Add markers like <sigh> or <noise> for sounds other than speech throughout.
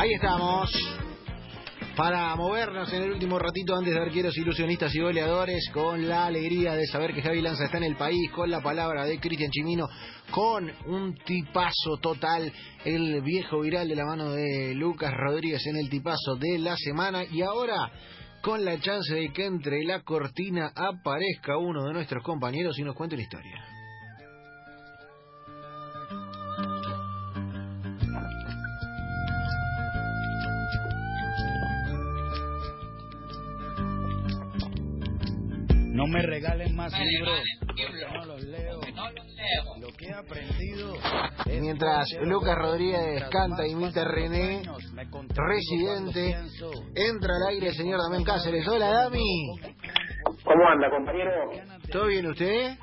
Ahí estamos. Para movernos en el último ratito antes de arqueros, ilusionistas y goleadores, con la alegría de saber que Javi Lanza está en el país, con la palabra de Cristian Chimino, con un tipazo total, el viejo viral de la mano de Lucas Rodríguez en el tipazo de la semana. Y ahora, con la chance de que entre la cortina aparezca uno de nuestros compañeros y nos cuente la historia. No me regalen más libros, no los leo. Lo que he aprendido. Mientras Lucas Rodríguez canta y imita René, residente, entra al aire el señor Damián Cáceres. Hola, Dami. ¿Cómo anda, compañero? ¿Todo bien usted?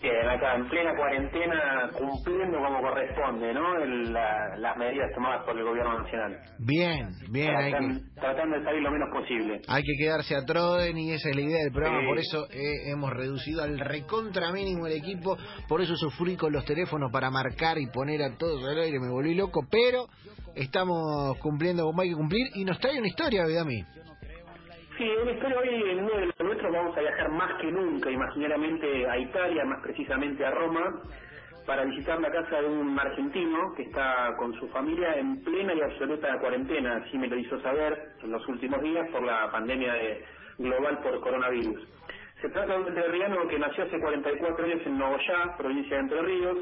Bien, acá en plena cuarentena, cumpliendo como corresponde, ¿no? El- la- las medidas tomadas por el gobierno nacional. Bien, bien. Hay que, Tratan- tratando de salir lo menos posible. hay que quedarse a Troden y esa es la idea del programa. Sí. Por eso eh, hemos reducido al recontra mínimo el equipo. Por eso sufrí con los teléfonos para marcar y poner a todos al aire. Me volví loco. Pero estamos cumpliendo como hay que cumplir. Y nos trae una historia, Dami. Sí, una historia hoy en nuestros vamos a viajar más que nunca, imaginariamente a Italia, más precisamente a Roma, para visitar la casa de un argentino que está con su familia en plena y absoluta cuarentena, así me lo hizo saber en los últimos días por la pandemia de- global por coronavirus. Se trata de un entrerriano que nació hace 44 años en Nogoyá, provincia de Entre Ríos,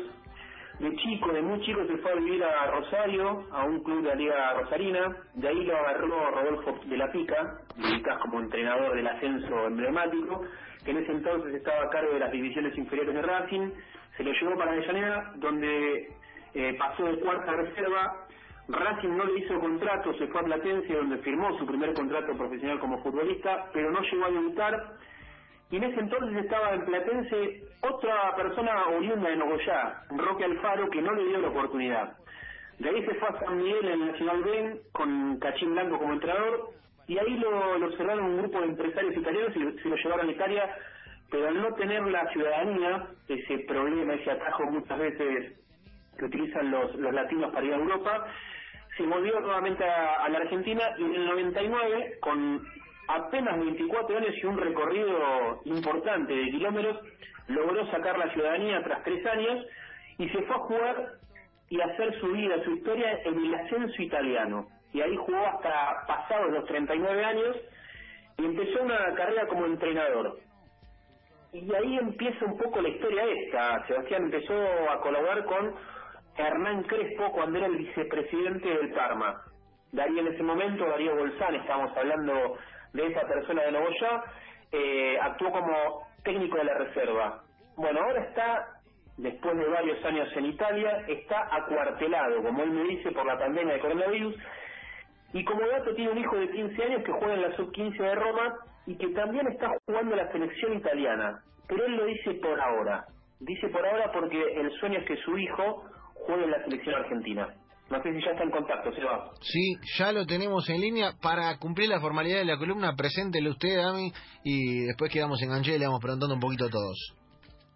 de chico, de muy chico, se fue a vivir a Rosario, a un club de la Liga Rosarina. De ahí lo agarró Rodolfo de la Pica, ubicás como entrenador del ascenso emblemático, que en ese entonces estaba a cargo de las divisiones inferiores de Racing. Se lo llevó para Avellaneda, donde eh, pasó de cuarta reserva. Racing no le hizo contrato, se fue a Platense, donde firmó su primer contrato profesional como futbolista, pero no llegó a debutar y en ese entonces estaba en Platense otra persona oriunda de Nogoyá, Roque Alfaro, que no le dio la oportunidad. De ahí se fue a San Miguel en Nacional Ben con Cachín Blanco como entrenador y ahí lo, lo observaron un grupo de empresarios italianos y se lo llevaron a Italia, pero al no tener la ciudadanía, ese problema, ese atajo muchas veces que utilizan los, los latinos para ir a Europa, se volvió nuevamente a, a la Argentina y en el 99, con apenas 24 años y un recorrido importante de kilómetros, logró sacar la ciudadanía tras tres años y se fue a jugar y hacer su vida, su historia en el ascenso italiano. Y ahí jugó hasta pasados los 39 años y empezó una carrera como entrenador. Y ahí empieza un poco la historia esta. Sebastián empezó a colaborar con Hernán Crespo cuando era el vicepresidente del Parma. Darío en ese momento, Darío Bolsán, estamos hablando de esa persona de Nogoyá, eh, actuó como técnico de la reserva. Bueno, ahora está, después de varios años en Italia, está acuartelado, como él me dice, por la pandemia de coronavirus, y como dato tiene un hijo de 15 años que juega en la sub-15 de Roma y que también está jugando la selección italiana. Pero él lo dice por ahora. Dice por ahora porque el sueño es que su hijo juegue en la selección argentina. No sé si ya está en contacto, Seba. Sí, ya lo tenemos en línea. Para cumplir la formalidad de la columna, preséntele usted, Dami, y después quedamos enganchados y le vamos preguntando un poquito a todos.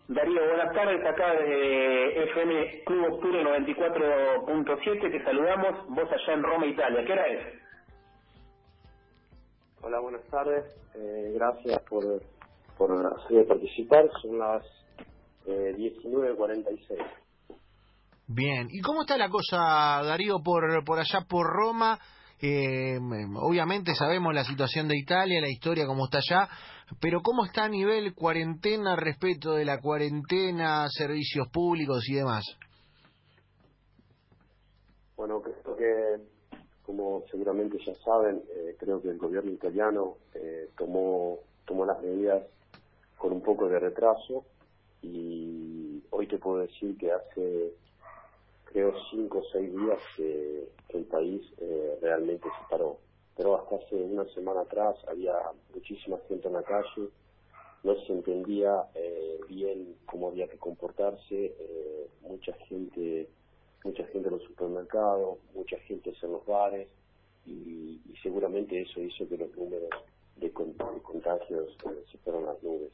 Darío, buenas tardes. Acá de FM Club Octubre 94.7 te saludamos. Vos allá en Roma, Italia. ¿Qué hora es? Hola, buenas tardes. Eh, gracias por, por hacerme participar. Son las eh, 19.46. Bien, ¿y cómo está la cosa, Darío, por, por allá, por Roma? Eh, obviamente sabemos la situación de Italia, la historia como está allá, pero ¿cómo está a nivel cuarentena, respecto de la cuarentena, servicios públicos y demás? Bueno, creo que, como seguramente ya saben, eh, creo que el gobierno italiano eh, tomó, tomó las medidas con un poco de retraso y hoy te puedo decir que hace creo cinco o seis días que, el país eh, realmente se paró. Pero hasta hace una semana atrás había muchísima gente en la calle, no se entendía eh, bien cómo había que comportarse, eh, mucha gente, mucha gente en los supermercados, mucha gente en los bares y, seguramente eso hizo que los números de, de contagios eh, se fueron las nubes.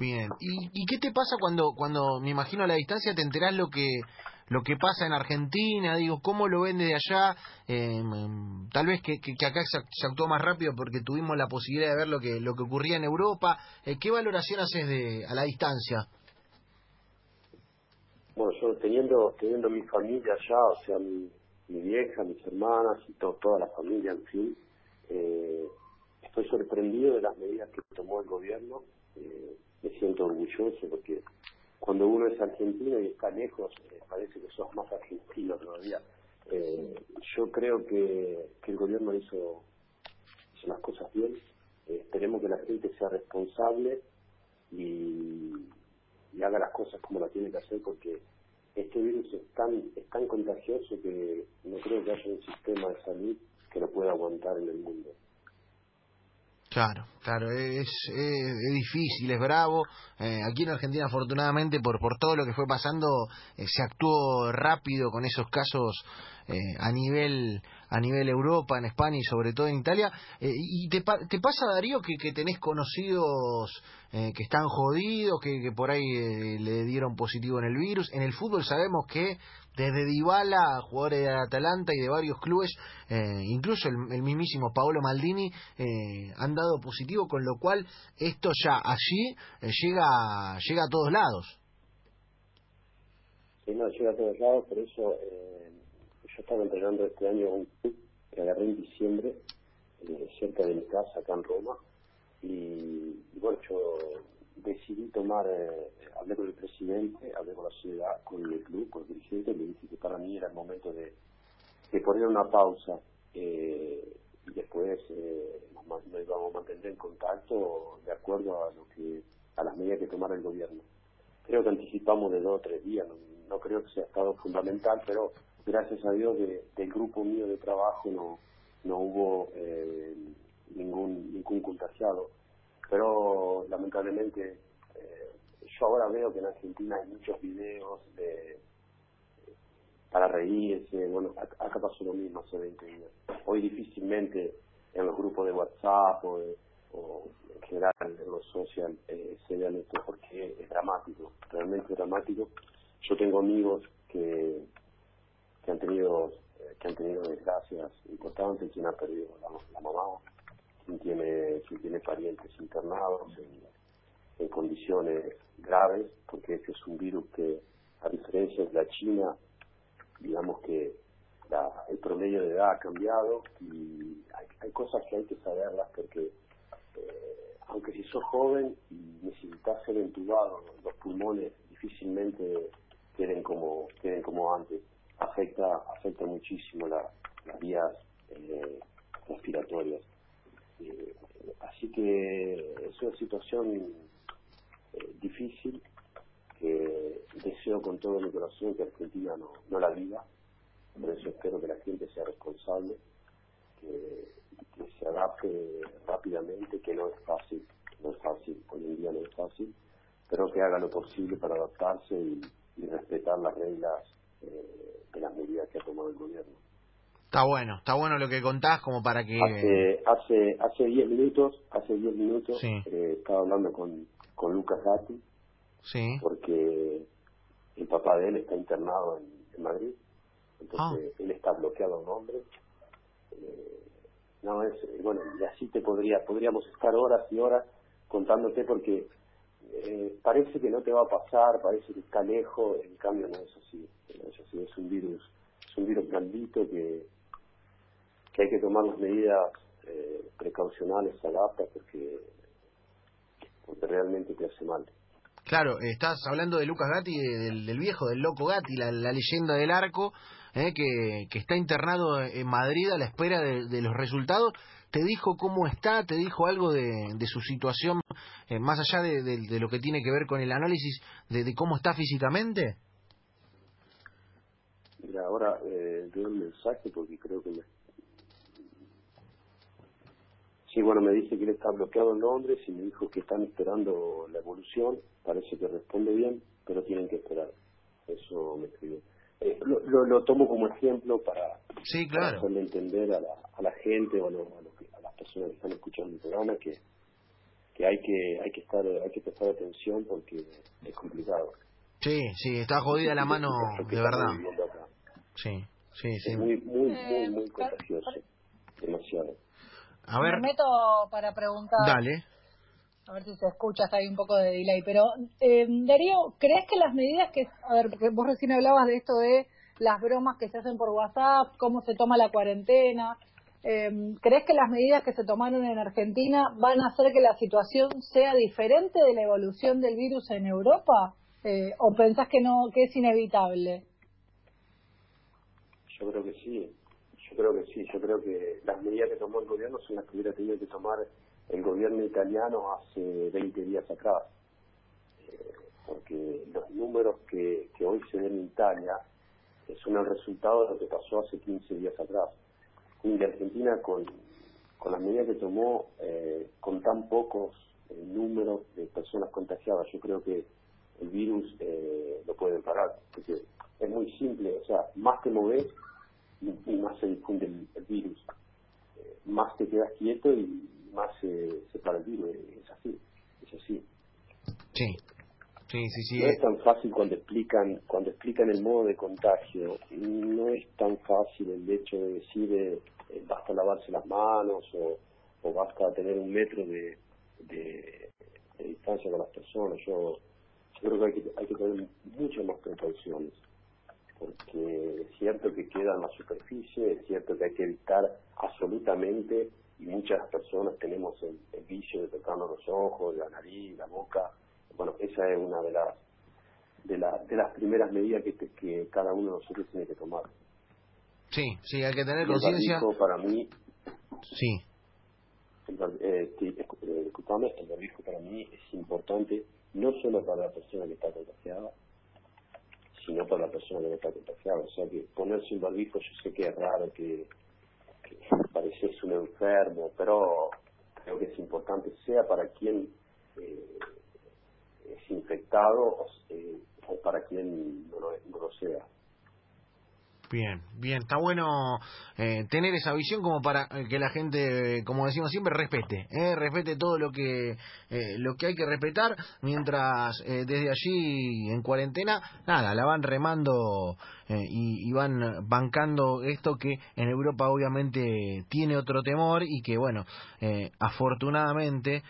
Bien, ¿Y, ¿y qué te pasa cuando, cuando, me imagino a la distancia, te enterás lo que, lo que pasa en Argentina, digo, ¿cómo lo ven desde allá? Eh, tal vez que, que, acá se, actuó más rápido porque tuvimos la posibilidad de ver lo que, lo que ocurría en Europa. Eh, ¿Qué valoración haces de, a la distancia? Bueno, yo teniendo, teniendo mi familia allá, o sea, mi, mi vieja, mis hermanas y toda la familia, en fin, eh, estoy sorprendido de las medidas que tomó el gobierno. Eh, me siento orgulloso porque cuando uno es argentino y está lejos, eh, parece que sos más argentino todavía. Eh, yo creo que, que el gobierno hizo, hizo las cosas bien. esperemos que la gente sea responsable y, y haga las cosas como la tiene que hacer porque este virus es tan, es tan contagioso que no creo que haya un sistema de salud que lo pueda aguantar en el mundo. Claro, claro, es, es, difícil, es bravo. Eh, aquí en Argentina, afortunadamente, por, por todo lo que fue pasando, eh, se actuó rápido con esos casos eh, a nivel a nivel Europa, en España y sobre todo en Italia. ¿Y te, te pasa, Darío, que, que tenés conocidos que están jodidos, que, que por ahí le dieron positivo en el virus? En el fútbol sabemos que desde Dybala, jugadores de Atalanta y de varios clubes, eh, incluso el, mismísimo Paolo Maldini, eh, han dado positivo, con lo cual esto ya allí eh, llega, llega a todos lados. Sí, no, llega a todos lados, por eso yo estaba entrenando este año un club que agarré en diciembre, cerca de mi casa, acá en Roma, y, bueno, yo decidí tomar, eh, hablé con el presidente, hablé con la ciudad, con el club, con el dirigente, le dije que para mí era el momento de, de poner una pausa eh, y después eh, nos, íbamos a mantener en contacto de acuerdo a lo que a las medidas que tomara el gobierno. Creo que anticipamos de dos o tres días, no, creo que sea estado fundamental, pero gracias a Dios del grupo mío de trabajo no, no hubo eh, ningún, ningún contagiado pero lamentablemente eh, yo ahora veo que en Argentina hay muchos videos de para reírse, bueno, acá pasó lo mismo hace 20 años. Hoy difícilmente en los grupos de WhatsApp o, en general en los social eh, se vean esto porque es dramático, realmente dramático. Yo tengo amigos que, que han tenido eh, que han tenido desgracias importantes, quien ha perdido la, la mamá, quien tiene, quien tiene parientes internados en, condiciones graves, porque ese es un virus que, a diferencia de la China, digamos que la, el promedio de edad ha cambiado y hay, cosas que hay que saberlas porque eh, aunque si sos joven y necesitas ser entubado, los pulmones difícilmente queden como queden como antes. Afecta afecta muchísimo las vías eh, respiratorias. Eh, así que es una situación eh, difícil que deseo con todo mi corazón que Argentina no, no la viva. Por eso espero que la gente sea responsable, que, se adapte rápidamente, que no es fácil, no es fácil, hoy en día no es fácil, pero que haga lo posible para adaptarse y, respetar las reglas eh, de las medidas que ha tomado el gobierno. Está bueno, está bueno lo que contás como para que... Hace hace hace 10 minutos, hace 10 minutos eh, estaba hablando con, con Lucas Gatti, sí. porque el papá de él está internado en, Madrid, entonces ah. él está bloqueado a nombre. Eh, no, es, bueno, y así te podría, podríamos estar horas y horas contándote porque eh, parece que no te va a pasar, parece que está lejos, en cambio no es así, no es así, es un virus, es un virus maldito que que hay que tomar las medidas eh, precaucionales adaptas porque, porque realmente te hace mal. Claro, estás hablando de Lucas Gatti, del, viejo, del loco Gatti, la, leyenda del arco, eh, que, está internado en Madrid a la espera de, los resultados. ¿Te dijo cómo está? ¿Te dijo algo de, su situación, eh, más allá de, de, lo que tiene que ver con el análisis de, cómo está físicamente? Mira, ahora eh, doy un mensaje porque creo que me Sí, bueno, me dice que él está bloqueado en Londres y me dijo que están esperando la evolución. Parece que responde bien, pero tienen que esperar. Eso me escribió. Eh, lo, lo, tomo como ejemplo para, sí, claro. hacerle entender a la, a la gente o a, a, las personas que están escuchando el programa que, que hay que hay que estar hay que prestar atención porque es complicado. Sí, sí, está jodida la mano, que de verdad. Sí, sí, sí. Es muy, muy, Eh, muy, muy contagioso. Demasiado. A ver, Me meto para preguntar, dale. A ver si se escucha, está ahí un poco de delay, pero eh, Darío, ¿crees que las medidas que, a ver, porque vos recién hablabas de esto de las bromas que se hacen por WhatsApp, cómo se toma la cuarentena, eh, ¿crees que las medidas que se tomaron en Argentina van a hacer que la situación sea diferente de la evolución del virus en Europa? Eh, ¿O pensás que no, que es inevitable? Yo creo que sí, yo creo que sí, yo creo que las medidas que tomó el gobierno son las que hubiera tenido que tomar el gobierno italiano hace 20 días atrás. Eh, porque los números que, hoy se ven en Italia son el resultado de lo que pasó hace 15 días atrás. Y Argentina, con, con las medidas que tomó, eh, con tan pocos eh, números de personas contagiadas, yo creo que el virus eh, lo pueden parar. Porque es muy simple, o sea, más te moves y, más se difunde el, el virus. Eh, más te quedas quieto y más se, se para el virus. Es así, es así. Sí, sí, sí, sí. No es tan fácil cuando explican cuando explican el modo de contagio. No es tan fácil el hecho de decir eh, eh, basta lavarse las manos o, o basta tener un metro de, de, de distancia con las personas. Yo, yo creo que hay que, hay que tener muchas más precauciones porque es cierto que queda en la superficie, es cierto que hay que evitar absolutamente, y muchas personas tenemos el, el vicio de tocarnos los ojos, la nariz, la boca. Bueno, esa es una de las de, la- de las primeras medidas que, te- que cada uno de nosotros tiene que tomar. Sí, sí, hay que tener El conciencia. para mí, Sí, el escu- eh, disculpame, el barbijo para mí es importante no solo para la persona que está contagiada, sino para la persona que no está contagiada. O sea que ponerse un barbijo yo sé que es raro, que, que pareces un enfermo, pero creo que es importante, sea para quien eh, es infectado o, eh, o para quien no lo, no lo sea. Bien, bien. Está bueno eh, tener esa visión como para eh, que la gente, como decimos siempre, respete. eh, respete todo lo que eh, lo que hay que respetar, mientras eh, desde allí en cuarentena, nada, la van remando y, y van bancando esto que en Europa obviamente tiene otro temor y que, bueno, afortunadamente,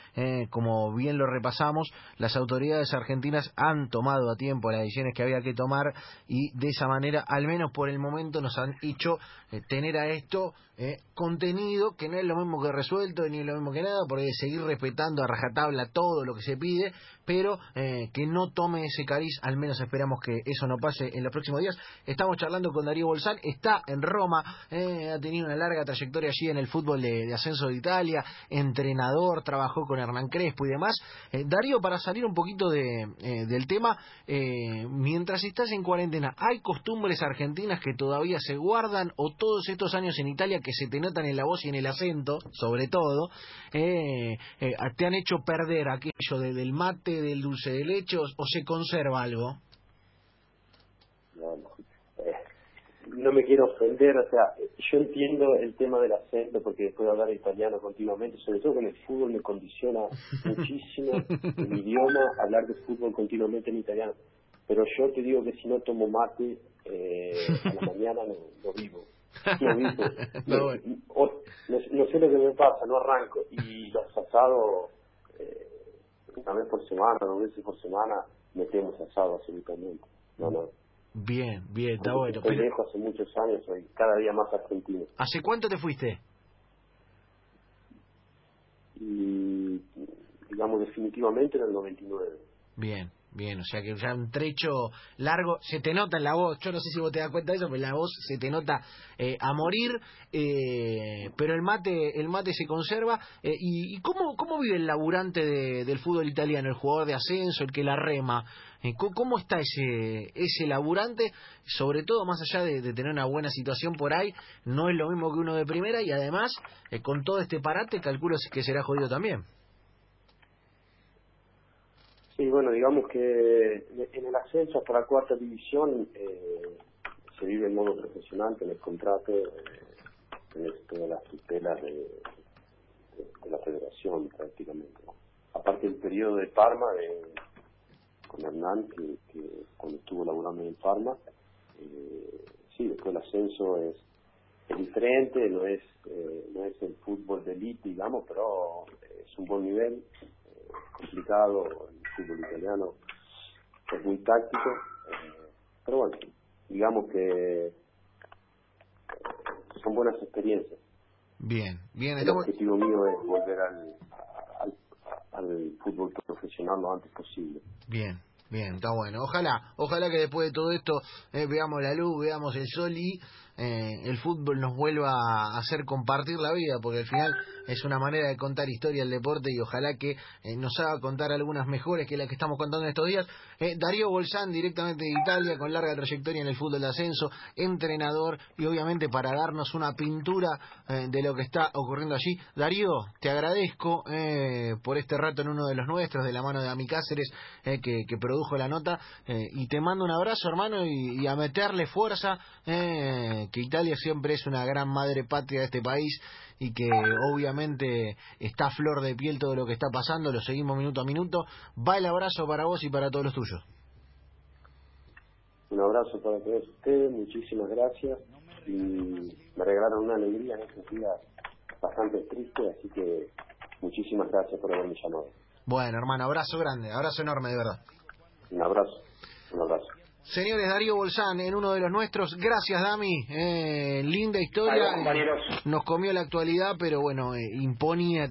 como bien lo repasamos, las autoridades argentinas han tomado a tiempo las decisiones que había que tomar y de esa manera, al menos por el momento, nos han hecho eh, tener a esto eh, contenido que no es lo mismo que resuelto ni lo mismo que nada, porque seguir respetando a rajatabla todo lo que se pide, pero eh, que no tome ese cariz, al menos esperamos que eso no pase en los próximos días. Estamos charlando con Darío Bolsán, está en Roma, eh, ha tenido una larga trayectoria allí en el fútbol de, de ascenso de Italia, entrenador, trabajó con Hernán Crespo y demás. Eh, Darío, para salir un poquito de, del tema, mientras estás en cuarentena, ¿hay costumbres argentinas que todavía se guardan o todos estos años en Italia que se te notan en la voz y en el acento, sobre todo, eh, eh, te han hecho perder aquello de- del mate, del dulce de leche o, o se conserva algo? no, no, eh, no me quiero ofender, o sea, yo entiendo el tema del acento porque después de hablar italiano continuamente, sobre todo con el fútbol me condiciona <laughs> muchísimo mi idioma hablar de fútbol continuamente en italiano. Pero yo te digo que si no tomo mate eh, a la mañana no, no vivo. <laughs> No vivo. Sé lo que me pasa, no arranco. Y los asados, eh, una vez por semana, dos veces por semana, metemos asado absolutamente. No, no. Bien, bien, está bueno. Estoy Pero, lejos hace muchos años, soy cada día más argentino. ¿Hace cuánto te fuiste? Y, digamos, definitivamente en el 99. Bien, bien, o sea que ya un trecho largo, se te nota en la voz, yo no sé si vos te das cuenta de eso, pero la voz se te nota eh, a morir, eh, pero el mate el mate se conserva. eh, y, ¿Y cómo, cómo vive el laburante de- del fútbol italiano, el jugador de ascenso, el que la rema? Eh, ¿cómo, está ese ese laburante? Sobre todo, más allá de, de tener una buena situación por ahí, no es lo mismo que uno de primera y además, con todo este parate, calculo que será jodido también. Sí, bueno, digamos que en el ascenso hasta la cuarta división eh, se vive en modo profesional, tenés contrato, eh, tenés todas las tutelas de, de- de la federación prácticamente. Aparte del periodo de Parma, de, con Hernán, que, cuando estuvo laburando en el Farma, eh, sí, después el ascenso es, es diferente, no es eh, no es el fútbol de elite, digamos, pero es un buen nivel, eh, complicado, el fútbol italiano es muy táctico, eh, pero bueno, digamos que eh, son buenas experiencias. Bien, bien. El Estamos... objetivo mío es volver al, al, al fútbol profesional lo antes posible. Bien, bien, está bueno. Ojalá, ojalá que después de todo esto eh, veamos la luz, veamos el sol y eh, el fútbol nos vuelva a hacer compartir la vida, porque al final es una manera de contar historia del deporte y ojalá que eh, nos haga contar algunas mejores que las que estamos contando en estos días. Eh, Darío Bolsán, directamente de Italia, con larga trayectoria en el fútbol de ascenso, entrenador y obviamente para darnos una pintura eh, de lo que está ocurriendo allí. Darío, te agradezco por este rato en uno de los nuestros, de la mano de Ami Cáceres, que, que produjo la nota, y te mando un abrazo, hermano, y, y a meterle fuerza, eh, que Italia siempre es una gran madre patria de este país y que obviamente está a flor de piel todo lo que está pasando, lo seguimos minuto a minuto. Va el abrazo para vos y para todos los tuyos. Un abrazo para todos ustedes, muchísimas gracias y me regalaron una alegría en estos días bastante triste, así que muchísimas gracias por haberme llamado. Bueno, hermano, abrazo grande, abrazo enorme, de verdad. Un abrazo, un abrazo. Señores, Darío Bolsán, en uno de los nuestros. Gracias, Dami. Eh, linda historia. Adiós, compañeros. Nos comió la actualidad, pero bueno, eh, imponía también.